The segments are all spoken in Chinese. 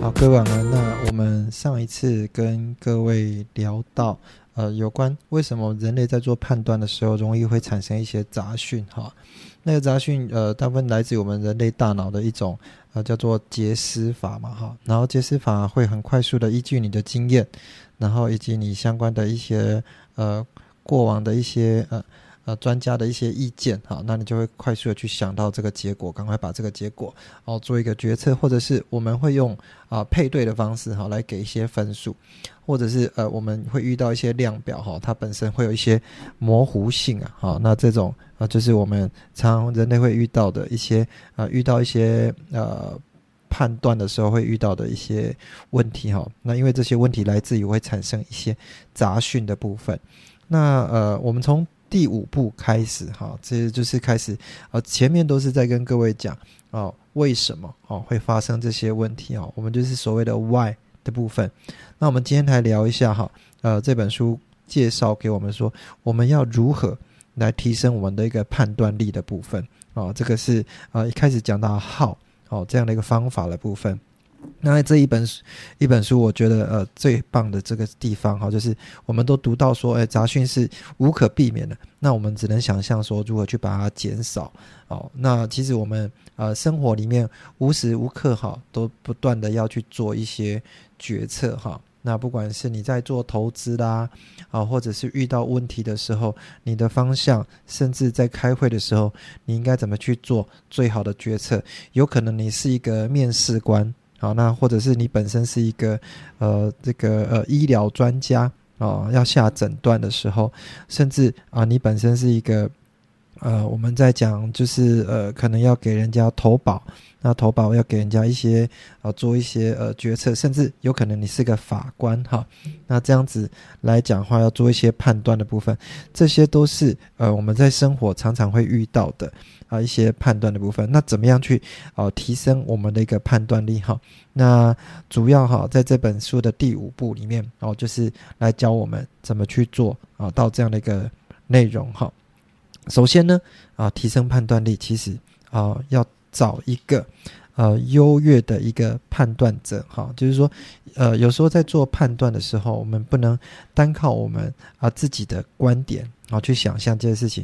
好，各位晚安。那我们上一次跟各位聊到，呃，有关为什么人类在做判断的时候，容易会产生一些杂讯哈。那个杂讯，呃，大部分来自于我们人类大脑的一种，呃，叫做结思法嘛哈。然后结思法会很快速的依据你的经验，然后以及你相关的一些，呃，过往的一些，呃。呃，专家的一些意见，哈，那你就会快速的去想到这个结果，赶快把这个结果哦做一个决策，或者是我们会用啊配对的方式哈来给一些分数，或者是呃我们会遇到一些量表哈，它本身会有一些模糊性啊，好，那这种啊就是我们常人类会遇到的一些啊遇到一些呃判断的时候会遇到的一些问题哈，那因为这些问题来自于会产生一些杂讯的部分，那呃我们从第五步开始，哈，这就是开始，啊，前面都是在跟各位讲，哦，为什么哦会发生这些问题哦，我们就是所谓的 why 的部分。那我们今天来聊一下哈，呃，这本书介绍给我们说，我们要如何来提升我们的一个判断力的部分，哦，这个是呃一开始讲到 how 哦这样的一个方法的部分。那这一本一本书，我觉得呃最棒的这个地方哈，就是我们都读到说，哎，杂讯是无可避免的。那我们只能想象说，如何去把它减少哦。那其实我们呃生活里面无时无刻哈都不断的要去做一些决策哈。那不管是你在做投资啦啊，或者是遇到问题的时候，你的方向，甚至在开会的时候，你应该怎么去做最好的决策？有可能你是一个面试官。好，那或者是你本身是一个呃这个呃医疗专家啊，要下诊断的时候，甚至啊你本身是一个呃我们在讲就是呃可能要给人家投保，那投保要给人家一些啊做一些呃决策，甚至有可能你是个法官哈，那这样子来讲话要做一些判断的部分，这些都是呃我们在生活常常会遇到的。啊，一些判断的部分，那怎么样去啊提升我们的一个判断力哈？那主要哈在这本书的第五步里面哦，就是来教我们怎么去做啊，到这样的一个内容哈。首先呢啊，提升判断力，其实啊要找一个呃优越的一个判断者哈，就是说呃有时候在做判断的时候，我们不能单靠我们啊自己的观点然后去想象这些事情。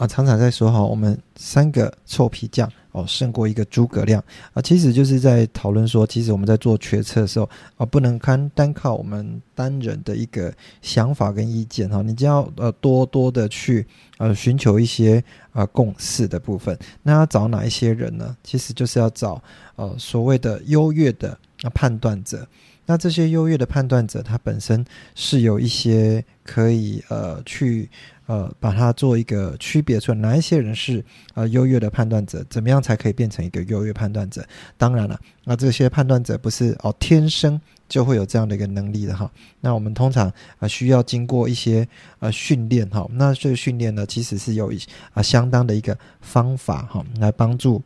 啊，常常在说哈，我们三个臭皮匠哦，胜过一个诸葛亮啊，其实就是在讨论说，其实我们在做决策的时候啊，不能看单靠我们单人的一个想法跟意见哈，你就要呃多多的去呃寻求一些呃共识的部分。那要找哪一些人呢？其实就是要找呃所谓的优越的啊判断者。那这些优越的判断者，他本身是有一些可以呃去。呃，把它做一个区别出来，哪一些人是呃优越的判断者？怎么样才可以变成一个优越判断者？当然了，那这些判断者不是哦天生就会有这样的一个能力的哈。那我们通常啊需要经过一些呃训练哈。那这个训练呢，其实是有一啊相当的一个方法哈，来帮助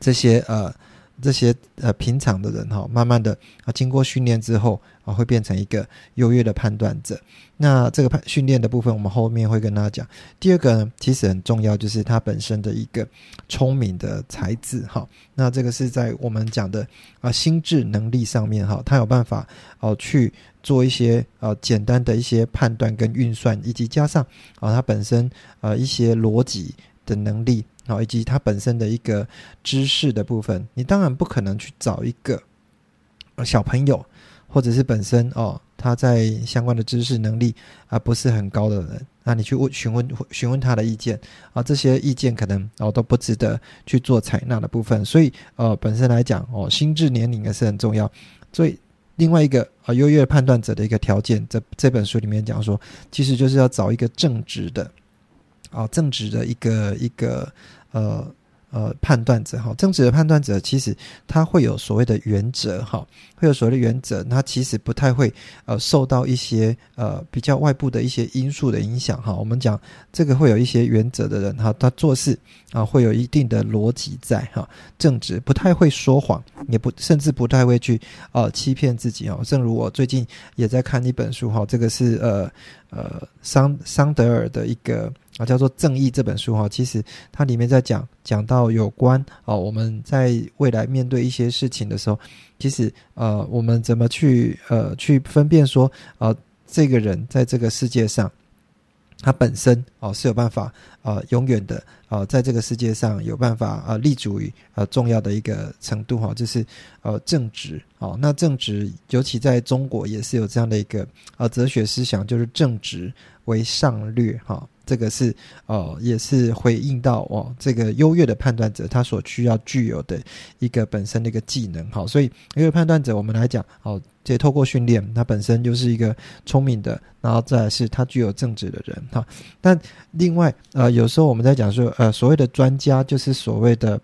这些呃。这些呃平常的人哈，慢慢的啊，经过训练之后啊，会变成一个优越的判断者。那这个判训练的部分，我们后面会跟大家讲。第二个呢，其实很重要，就是他本身的一个聪明的才智哈。那这个是在我们讲的啊心智能力上面哈，他有办法哦去做一些呃简单的一些判断跟运算，以及加上啊他本身呃一些逻辑的能力。好，以及他本身的一个知识的部分，你当然不可能去找一个小朋友，或者是本身哦他在相关的知识能力啊不是很高的人，那你去问询问询问他的意见啊，这些意见可能哦都不值得去做采纳的部分。所以呃本身来讲哦心智年龄也是很重要。所以另外一个啊优越判断者的一个条件，这这本书里面讲说，其实就是要找一个正直的。啊，正直的一个一个呃呃判断者哈，正直的判断者其实他会有所谓的原则哈，会有所谓的原则，他其实不太会呃受到一些呃比较外部的一些因素的影响哈。我们讲这个会有一些原则的人哈，他做事啊会有一定的逻辑在哈，正直不太会说谎，也不甚至不太会去呃欺骗自己哦。正如我最近也在看一本书哈，这个是呃呃桑桑德尔的一个。啊，叫做《正义》这本书哈，其实它里面在讲讲到有关啊，我们在未来面对一些事情的时候，其实呃，我们怎么去呃去分辨说呃，这个人在这个世界上，他本身哦是有办法呃永远的呃在这个世界上有办法呃立足于呃重要的一个程度哈，就是呃正直哦，那正直尤其在中国也是有这样的一个呃哲学思想，就是正直为上略哈。这个是哦，也是回应到哦，这个优越的判断者他所需要具有的一个本身的一个技能哈。所以优越判断者，我们来讲哦，这透过训练，他本身就是一个聪明的，然后再是他具有正直的人哈。但另外呃，有时候我们在讲说呃，所谓的专家就是所谓的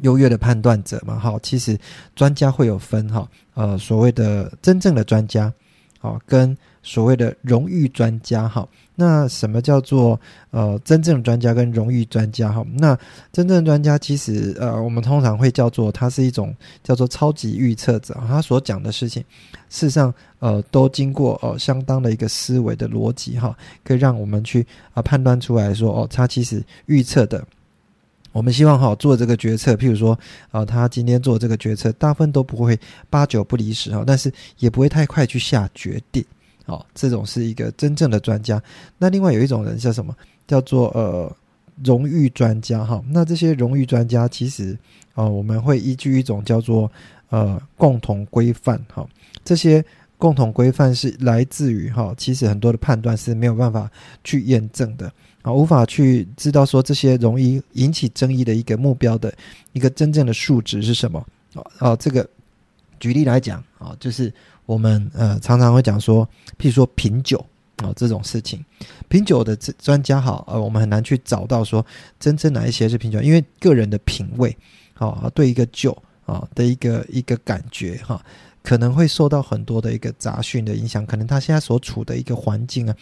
优越的判断者嘛哈。其实专家会有分哈，呃，所谓的真正的专家啊，跟所谓的荣誉专家哈。那什么叫做呃真正专家跟荣誉专家哈？那真正专家其实呃我们通常会叫做他是一种叫做超级预测者，他所讲的事情事实上呃都经过呃相当的一个思维的逻辑哈，可以让我们去啊判断出来说哦他其实预测的，我们希望哈做这个决策，譬如说啊他今天做这个决策，大部分都不会八九不离十哈，但是也不会太快去下决定。哦，这种是一个真正的专家。那另外有一种人叫什么？叫做呃荣誉专家哈。那这些荣誉专家其实啊，我们会依据一种叫做呃共同规范哈。这些共同规范是来自于哈，其实很多的判断是没有办法去验证的啊，无法去知道说这些容易引起争议的一个目标的一个真正的数值是什么啊？啊，这个举例来讲啊，就是。我们呃常常会讲说，譬如说品酒啊这种事情，品酒的专专家哈，呃我们很难去找到说真正哪一些是品酒，因为个人的品味啊对一个酒啊的一个一个感觉哈，可能会受到很多的一个杂讯的影响，可能他现在所处的一个环境啊，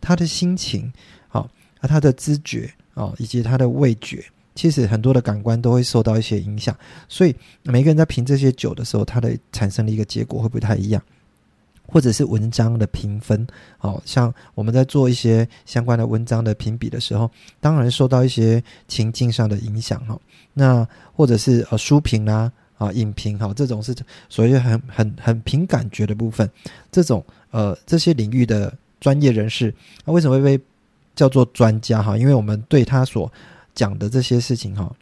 他的心情啊，他的知觉啊，以及他的味觉。其实很多的感官都会受到一些影响，所以每个人在评这些酒的时候，它的产生的一个结果会不太一样，或者是文章的评分，好像我们在做一些相关的文章的评比的时候，当然受到一些情境上的影响哈。那或者是呃书评啦啊影评哈，这种是所谓很很很凭感觉的部分，这种呃这些领域的专业人士，那为什么会被叫做专家哈？因为我们对他所讲的这些事情哈，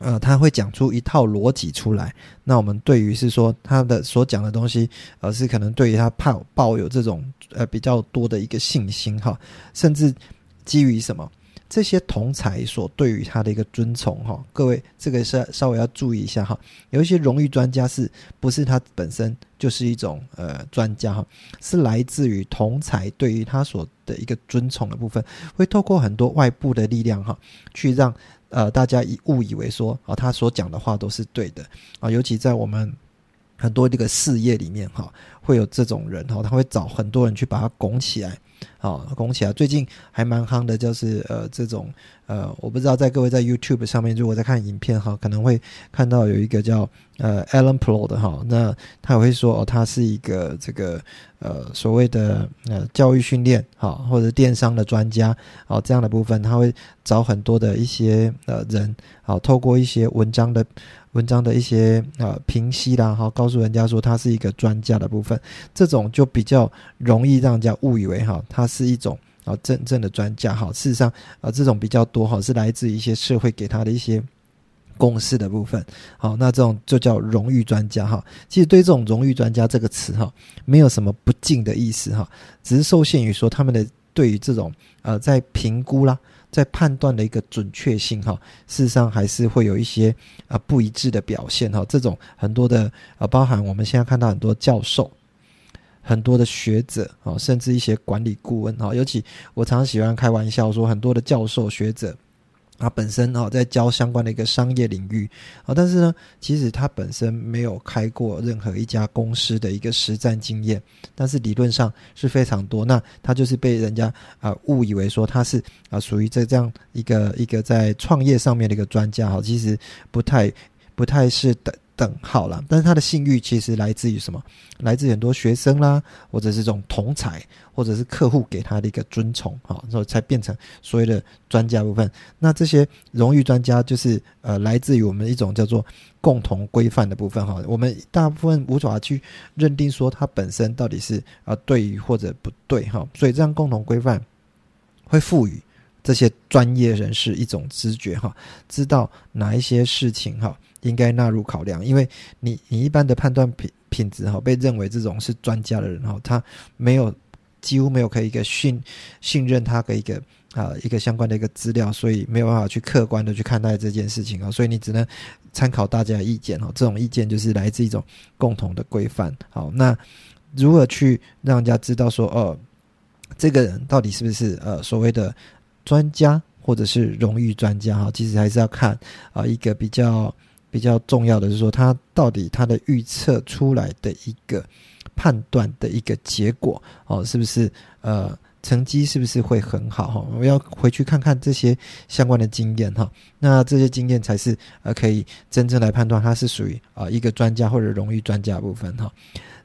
呃，他会讲出一套逻辑出来。那我们对于是说他的所讲的东西，而是可能对于他抱抱有这种呃比较多的一个信心哈，甚至基于什么？这些同才所对于他的一个尊崇哈，各位这个是稍微要注意一下哈。有一些荣誉专家是不是他本身就是一种呃专家哈，是来自于同才对于他所的一个尊崇的部分，会透过很多外部的力量哈，去让呃大家以误以为说啊他所讲的话都是对的啊，尤其在我们很多这个事业里面哈，会有这种人哈，他会找很多人去把他拱起来。好，拱起来！最近还蛮夯的，就是呃，这种呃，我不知道在各位在 YouTube 上面，如果在看影片哈，可能会看到有一个叫呃 Alan Pro 的哈，那他也会说哦，他是一个这个呃所谓的呃教育训练哈，或者电商的专家哦，这样的部分他会找很多的一些呃人，好，透过一些文章的。文章的一些呃评析啦，哈，告诉人家说他是一个专家的部分，这种就比较容易让人家误以为哈，他是一种啊真正的专家哈。事实上啊，这种比较多哈，是来自一些社会给他的一些公式的部分。好，那这种就叫荣誉专家哈。其实对这种荣誉专家这个词哈，没有什么不敬的意思哈，只是受限于说他们的对于这种呃在评估啦。在判断的一个准确性哈，事实上还是会有一些啊不一致的表现哈。这种很多的啊，包含我们现在看到很多教授、很多的学者啊，甚至一些管理顾问啊，尤其我常常喜欢开玩笑说，很多的教授学者啊，本身啊在教相关的一个商业领域啊，但是呢，其实他本身没有开过任何一家公司的一个实战经验，但是理论上是非常多。那他就是被人家啊误以为说他是啊属于这这样一个一个在创业上面的一个专家哈，其实不太不太是的。等好了，但是他的信誉其实来自于什么？来自很多学生啦，或者是这种同才，或者是客户给他的一个尊崇，哈，然后才变成所谓的专家部分。那这些荣誉专家就是呃，来自于我们一种叫做共同规范的部分，哈。我们大部分无法去认定说他本身到底是啊对或者不对，哈。所以这样共同规范会赋予这些专业人士一种知觉，哈，知道哪一些事情，哈。应该纳入考量，因为你你一般的判断品品质哈，被认为这种是专家的人哈，他没有几乎没有可以一个信信任他的一个啊一个相关的一个资料，所以没有办法去客观的去看待这件事情啊，所以你只能参考大家的意见哦，这种意见就是来自一种共同的规范。好，那如何去让人家知道说哦，这个人到底是不是呃所谓的专家或者是荣誉专家哈？其实还是要看啊一个比较。比较重要的是说，他到底他的预测出来的一个判断的一个结果哦，是不是呃成绩是不是会很好哈？我要回去看看这些相关的经验哈，那这些经验才是呃可以真正来判断他是属于啊一个专家或者荣誉专家部分哈。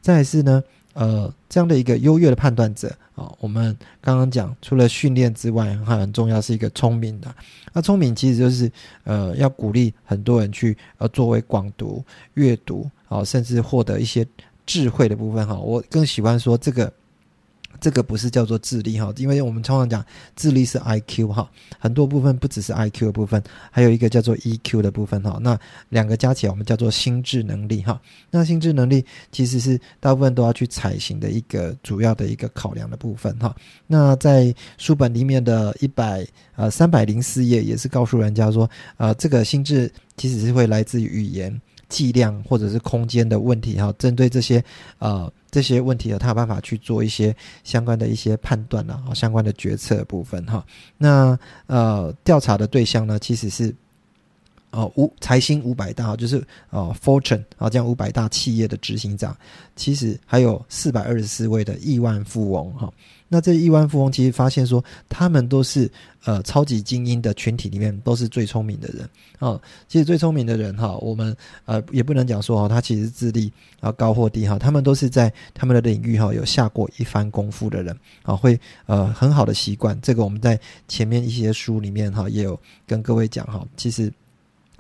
再是呢。呃，这样的一个优越的判断者啊，我们刚刚讲，除了训练之外，还很重要是一个聪明的。那聪明其实就是呃，要鼓励很多人去呃，作为广读、阅读啊，甚至获得一些智慧的部分哈。我更喜欢说这个。这个不是叫做智力哈，因为我们通常讲智力是 I Q 哈，很多部分不只是 I Q 的部分，还有一个叫做 E Q 的部分哈。那两个加起来，我们叫做心智能力哈。那心智能力其实是大部分都要去采行的一个主要的一个考量的部分哈。那在书本里面的一百呃三百零四页也是告诉人家说，呃，这个心智其实是会来自于语言。剂量或者是空间的问题哈，针对这些呃这些问题的，他有办法去做一些相关的一些判断啊，相关的决策部分哈。那呃调查的对象呢，其实是哦五财星五百大，就是哦 Fortune 啊这样五百大企业的执行长，其实还有四百二十四位的亿万富翁哈。那这亿万富翁其实发现说，他们都是呃超级精英的群体里面都是最聪明的人哦。其实最聪明的人哈，我们呃也不能讲说哈，他其实智力啊高或低哈，他们都是在他们的领域哈有下过一番功夫的人啊，会呃很好的习惯。这个我们在前面一些书里面哈也有跟各位讲哈，其实。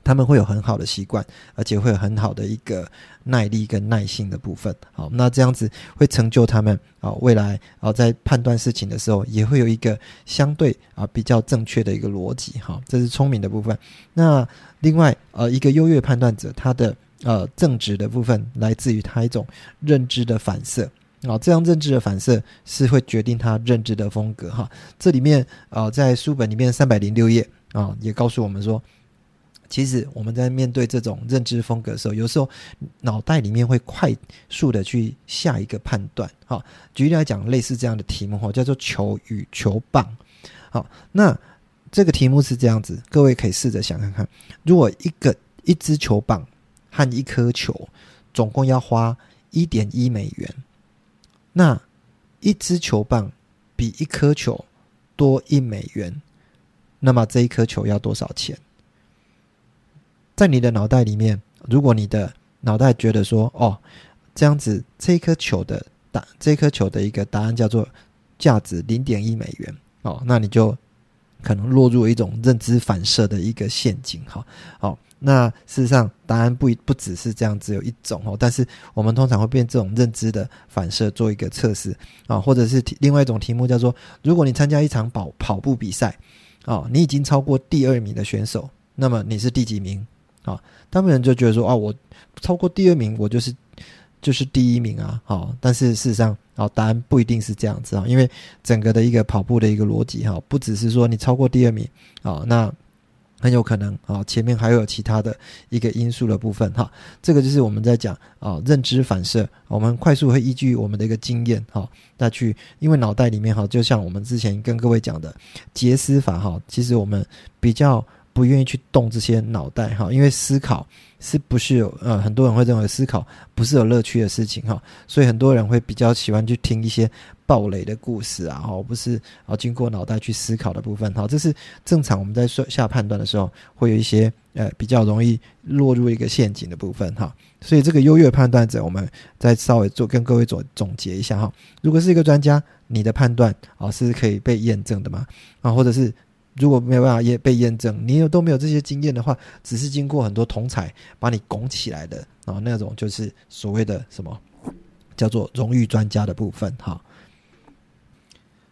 他们会有很好的习惯，而且会有很好的一个耐力跟耐性的部分。好，那这样子会成就他们啊，未来啊在判断事情的时候，也会有一个相对啊比较正确的一个逻辑。哈，这是聪明的部分。那另外呃，一个优越判断者，他的呃正直的部分来自于他一种认知的反射。啊，这样认知的反射是会决定他认知的风格。哈，这里面啊在书本里面三百零六页啊也告诉我们说。其实我们在面对这种认知风格的时候，有时候脑袋里面会快速的去下一个判断。好，举例来讲，类似这样的题目哈，叫做球与球棒。好，那这个题目是这样子，各位可以试着想看看，如果一个一支球棒和一颗球总共要花一点一美元，那一支球棒比一颗球多一美元，那么这一颗球要多少钱？在你的脑袋里面，如果你的脑袋觉得说，哦，这样子，这颗球的答，这颗球的一个答案叫做价值零点一美元，哦，那你就可能落入一种认知反射的一个陷阱，哈，好，那事实上答案不不只是这样，只有一种哦，但是我们通常会变这种认知的反射做一个测试啊，或者是另外一种题目叫做，如果你参加一场跑跑步比赛，哦，你已经超过第二名的选手，那么你是第几名？啊，他们人就觉得说啊，我超过第二名，我就是就是第一名啊。好，但是事实上，啊，答案不一定是这样子啊，因为整个的一个跑步的一个逻辑哈，不只是说你超过第二名啊，那很有可能啊，前面还有其他的一个因素的部分哈。这个就是我们在讲啊，认知反射，我们快速会依据我们的一个经验哈，那去因为脑袋里面哈，就像我们之前跟各位讲的杰斯法哈，其实我们比较。不愿意去动这些脑袋哈，因为思考是不是有呃很多人会认为思考不是有乐趣的事情哈，所以很多人会比较喜欢去听一些暴雷的故事啊，哈，不是啊经过脑袋去思考的部分哈，这是正常我们在下判断的时候会有一些呃比较容易落入一个陷阱的部分哈，所以这个优越判断者，我们再稍微做跟各位总总结一下哈，如果是一个专家，你的判断啊是可以被验证的吗？啊，或者是？如果没有办法验被验证，你有都没有这些经验的话，只是经过很多同才把你拱起来的啊，那种就是所谓的什么叫做荣誉专家的部分哈。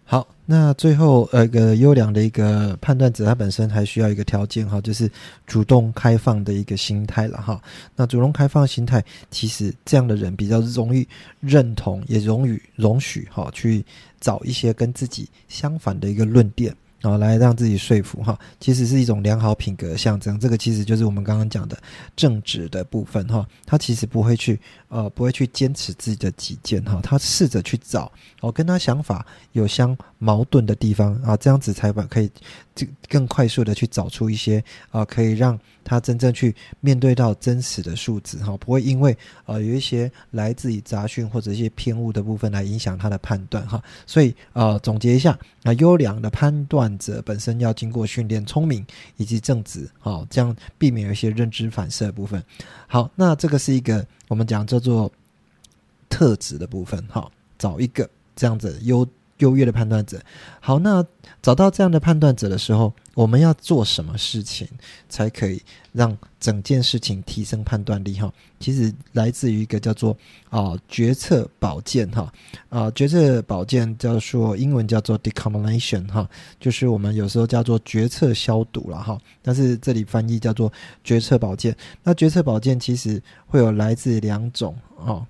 好，那最后呃一个优良的一个判断者，他本身还需要一个条件哈，就是主动开放的一个心态了哈。那主动开放心态，其实这样的人比较容易认同，也容易容许哈去找一些跟自己相反的一个论点。然后来让自己说服哈，其实是一种良好品格象征。这个其实就是我们刚刚讲的正直的部分哈。他其实不会去呃，不会去坚持自己的己见哈。他试着去找哦，跟他想法有相矛盾的地方啊，这样子才把可以这更快速的去找出一些啊，可以让他真正去面对到真实的数字哈，不会因为呃有一些来自于杂讯或者一些偏误的部分来影响他的判断哈。所以呃，总结一下啊，优良的判断。者本身要经过训练，聪明以及正直，好，这样避免有一些认知反射的部分。好，那这个是一个我们讲叫做特质的部分，哈，找一个这样子优。优越的判断者，好，那找到这样的判断者的时候，我们要做什么事情才可以让整件事情提升判断力？哈，其实来自于一个叫做啊决策保健哈啊决策保健叫做英文叫做 decomination 哈，就是我们有时候叫做决策消毒了哈，但是这里翻译叫做决策保健。那决策保健其实会有来自两种哦，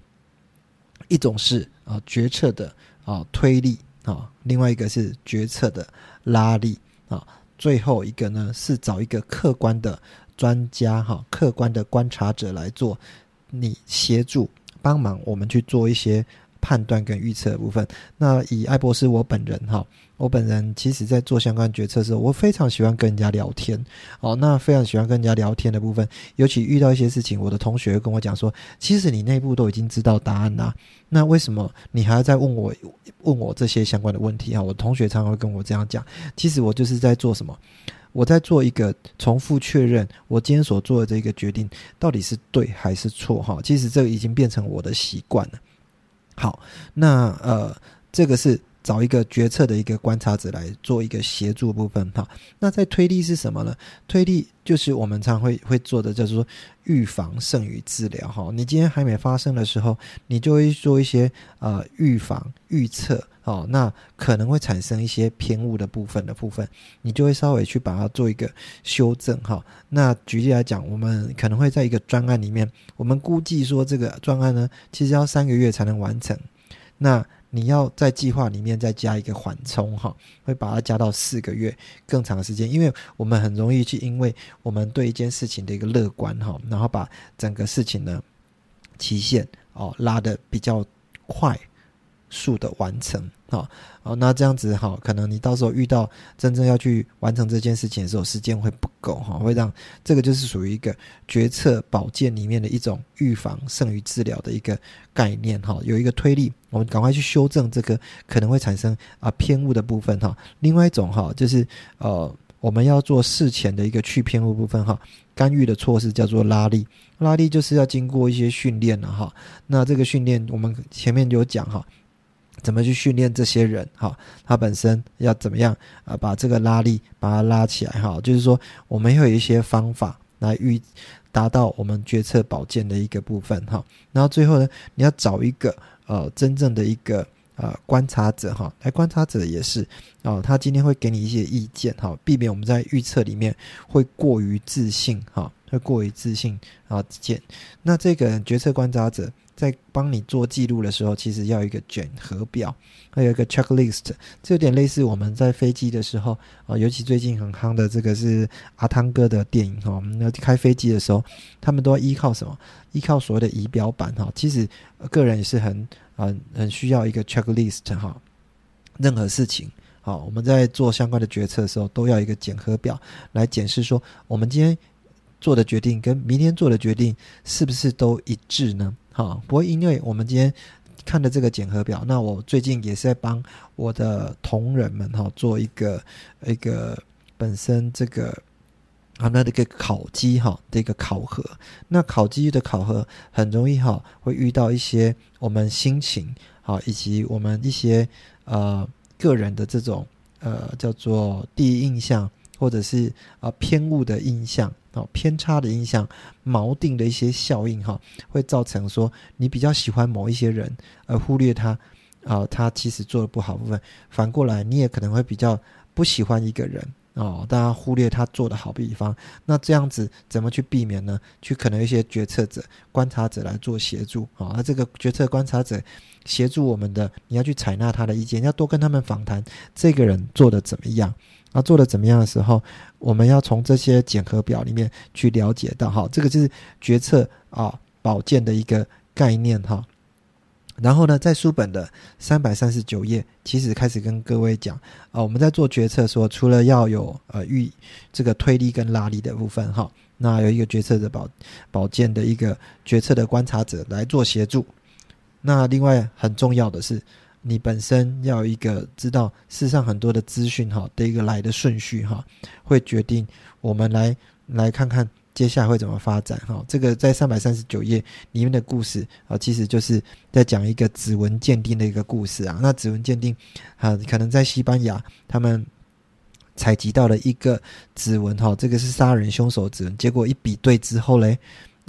一种是啊决策的啊推力。啊，另外一个是决策的拉力啊，最后一个呢是找一个客观的专家哈，客观的观察者来做你协助帮忙我们去做一些判断跟预测的部分。那以艾博士我本人哈。我本人其实，在做相关决策的时候，我非常喜欢跟人家聊天。哦，那非常喜欢跟人家聊天的部分，尤其遇到一些事情，我的同学跟我讲说：“其实你内部都已经知道答案啦，那为什么你还要再问我问我这些相关的问题？”啊，我同学常常会跟我这样讲。其实我就是在做什么？我在做一个重复确认，我今天所做的这个决定到底是对还是错？哈，其实这个已经变成我的习惯了。好，那呃，这个是。找一个决策的一个观察者来做一个协助部分哈，那在推力是什么呢？推力就是我们常会会做的，就是说预防胜于治疗哈。你今天还没发生的时候，你就会做一些呃预防预测哦，那可能会产生一些偏误的部分的部分，你就会稍微去把它做一个修正哈。那举例来讲，我们可能会在一个专案里面，我们估计说这个专案呢，其实要三个月才能完成，那。你要在计划里面再加一个缓冲哈，会把它加到四个月更长时间，因为我们很容易去，因为我们对一件事情的一个乐观哈，然后把整个事情呢期限哦拉的比较快速的完成。好，哦，那这样子哈，可能你到时候遇到真正要去完成这件事情的时候，时间会不够哈，会让这个就是属于一个决策保健里面的一种预防胜于治疗的一个概念哈，有一个推力，我们赶快去修正这个可能会产生啊偏误的部分哈。另外一种哈，就是呃，我们要做事前的一个去偏误部分哈，干预的措施叫做拉力，拉力就是要经过一些训练了哈。那这个训练我们前面就有讲哈。怎么去训练这些人？哈，他本身要怎么样啊？把这个拉力把它拉起来，哈，就是说我们会有一些方法来预达到我们决策保健的一个部分，哈。然后最后呢，你要找一个呃真正的一个呃观察者，哈，来观察者也是啊，他今天会给你一些意见，哈，避免我们在预测里面会过于自信，哈，会过于自信啊，见那这个决策观察者。在帮你做记录的时候，其实要一个卷核表，还有一个 checklist，这有点类似我们在飞机的时候啊，尤其最近很夯的这个是阿汤哥的电影哈，我们要开飞机的时候，他们都要依靠什么？依靠所谓的仪表板哈。其实个人也是很啊很需要一个 checklist 哈，任何事情好，我们在做相关的决策的时候，都要一个检核表来检视说，我们今天做的决定跟明天做的决定是不是都一致呢？好，不会因为我们今天看的这个检核表，那我最近也是在帮我的同仁们哈做一个一个本身这个啊那这个考绩哈的一个考核，那考绩的考核很容易哈会遇到一些我们心情啊以及我们一些呃。个人的这种呃叫做第一印象，或者是啊偏误的印象哦偏差的印象，锚定的一些效应哈，会造成说你比较喜欢某一些人，而忽略他啊他其实做的不好部分。反过来，你也可能会比较不喜欢一个人哦，大家忽略他做的好地方。那这样子怎么去避免呢？去可能一些决策者、观察者来做协助啊。那这个决策观察者。协助我们的，你要去采纳他的意见，要多跟他们访谈，这个人做的怎么样？那，做的怎么样的时候，我们要从这些检核表里面去了解到，哈，这个就是决策啊保健的一个概念，哈。然后呢，在书本的三百三十九页，其实开始跟各位讲啊，我们在做决策说，除了要有呃预这个推力跟拉力的部分，哈，那有一个决策的保保健的一个决策的观察者来做协助。那另外很重要的是，你本身要一个知道世上很多的资讯哈的一个来的顺序哈，会决定我们来来看看接下来会怎么发展哈。这个在三百三十九页里面的故事啊，其实就是在讲一个指纹鉴定的一个故事啊。那指纹鉴定啊，可能在西班牙他们采集到了一个指纹哈，这个是杀人凶手指纹，结果一比对之后嘞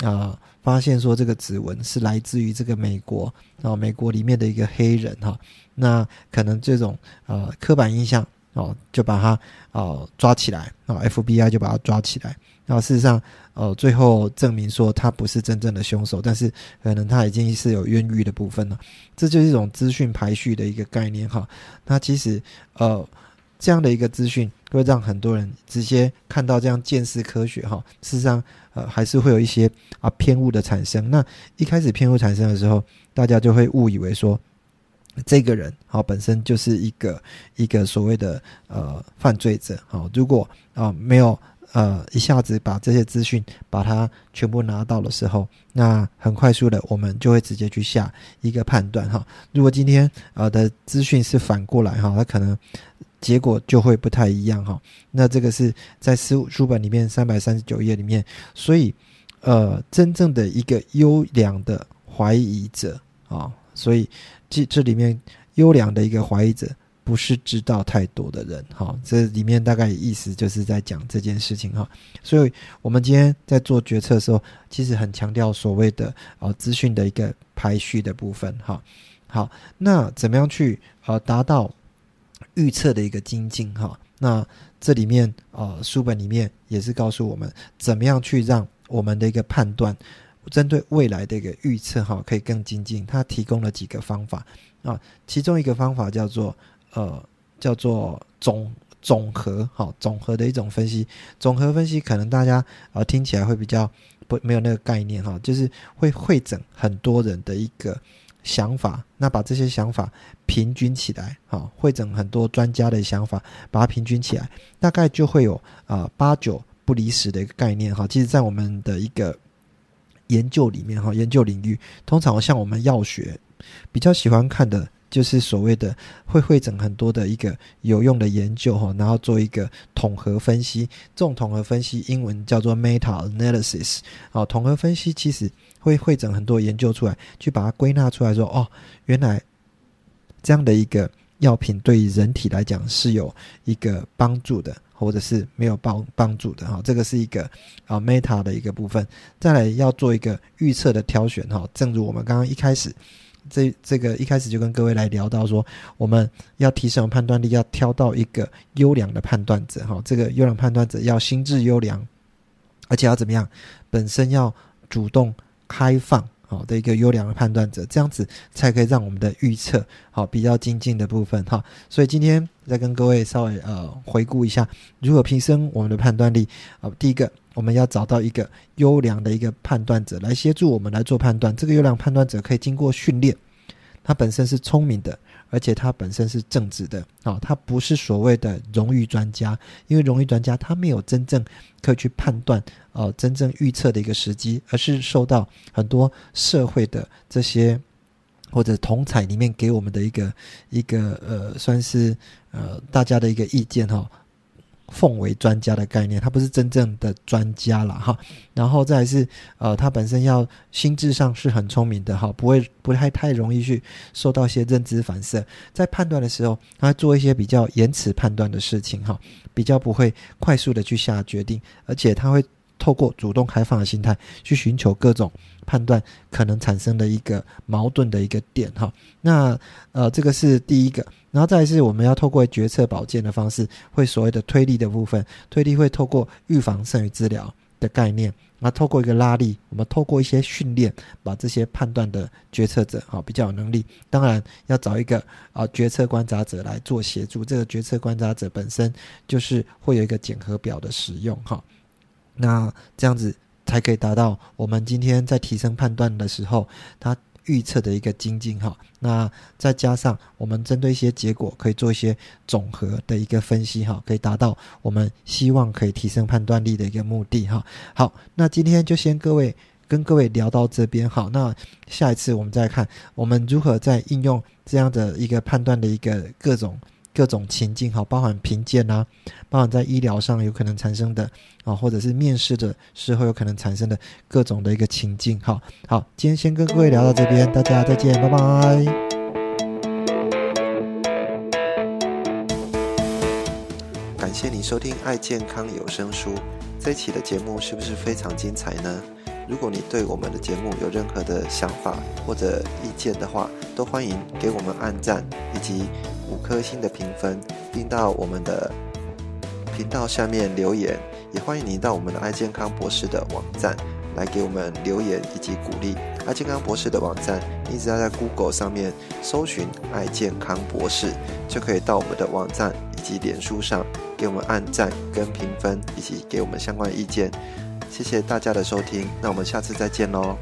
啊。发现说这个指纹是来自于这个美国啊，美国里面的一个黑人哈，那可能这种呃刻板印象哦，就把他哦抓起来啊，FBI 就把他抓起来，然后事实上呃最后证明说他不是真正的凶手，但是可能他已经是有冤狱的部分了，这就是一种资讯排序的一个概念哈。那其实呃这样的一个资讯会让很多人直接看到这样见识科学哈，事实上。呃，还是会有一些啊偏误的产生。那一开始偏误产生的时候，大家就会误以为说，这个人好本身就是一个一个所谓的呃犯罪者。好，如果啊没有呃一下子把这些资讯把它全部拿到的时候，那很快速的我们就会直接去下一个判断哈。如果今天啊的资讯是反过来哈，他可能。结果就会不太一样哈。那这个是在书书本里面三百三十九页里面，所以呃，真正的一个优良的怀疑者啊，所以这这里面优良的一个怀疑者不是知道太多的人哈。这里面大概意思就是在讲这件事情哈。所以我们今天在做决策的时候，其实很强调所谓的啊资讯的一个排序的部分哈。好，那怎么样去呃达到？预测的一个精进哈，那这里面呃书本里面也是告诉我们怎么样去让我们的一个判断，针对未来的一个预测哈可以更精进。它提供了几个方法啊，其中一个方法叫做呃叫做总总和哈总和的一种分析。总和分析可能大家啊听起来会比较不没有那个概念哈，就是会会诊很多人的一个。想法，那把这些想法平均起来，啊，会整很多专家的想法，把它平均起来，大概就会有啊八九不离十的一个概念，哈。其实，在我们的一个研究里面，哈，研究领域，通常像我们药学比较喜欢看的。就是所谓的会会整很多的一个有用的研究哈，然后做一个统合分析。这种统合分析英文叫做 meta analysis。哦，统合分析其实会会整很多研究出来，去把它归纳出来说，哦，原来这样的一个药品对于人体来讲是有一个帮助的，或者是没有帮帮助的哈。这个是一个啊 meta 的一个部分。再来要做一个预测的挑选哈，正如我们刚刚一开始。这这个一开始就跟各位来聊到说，我们要提升判断力，要挑到一个优良的判断者哈。这个优良判断者要心智优良，而且要怎么样？本身要主动开放好的一个优良的判断者，这样子才可以让我们的预测好比较精进的部分哈。所以今天再跟各位稍微呃回顾一下，如何提升我们的判断力啊。第一个。我们要找到一个优良的一个判断者来协助我们来做判断。这个优良判断者可以经过训练，他本身是聪明的，而且他本身是正直的啊，他不是所谓的荣誉专家，因为荣誉专家他没有真正可以去判断呃真正预测的一个时机，而是受到很多社会的这些或者同彩里面给我们的一个一个呃算是呃大家的一个意见哈。奉为专家的概念，他不是真正的专家了哈。然后再是呃，他本身要心智上是很聪明的哈，不会不太太容易去受到一些认知反射，在判断的时候，他做一些比较延迟判断的事情哈，比较不会快速的去下决定，而且他会透过主动开放的心态去寻求各种判断可能产生的一个矛盾的一个点哈。那呃，这个是第一个。然后再是，我们要透过决策保健的方式，会所谓的推力的部分，推力会透过预防胜于治疗的概念，那透过一个拉力，我们透过一些训练，把这些判断的决策者，哈，比较有能力。当然要找一个啊决策观察者来做协助，这个决策观察者本身就是会有一个检核表的使用，哈，那这样子才可以达到我们今天在提升判断的时候，它。预测的一个精进哈，那再加上我们针对一些结果，可以做一些总和的一个分析哈，可以达到我们希望可以提升判断力的一个目的哈。好，那今天就先各位跟各位聊到这边好，那下一次我们再看我们如何在应用这样的一个判断的一个各种。各种情境哈，包含评鉴啊，包含在医疗上有可能产生的啊，或者是面试的时候有可能产生的各种的一个情境哈。好，今天先跟各位聊到这边，大家再见，拜拜。感谢你收听爱健康有声书，这一期的节目是不是非常精彩呢？如果你对我们的节目有任何的想法或者意见的话，都欢迎给我们按赞以及五颗星的评分，并到我们的频道下面留言。也欢迎您到我们的爱健康博士的网站来给我们留言以及鼓励。爱健康博士的网站，你只要在 Google 上面搜寻“爱健康博士”，就可以到我们的网站以及脸书上给我们按赞跟评分，以及给我们相关意见。谢谢大家的收听，那我们下次再见喽。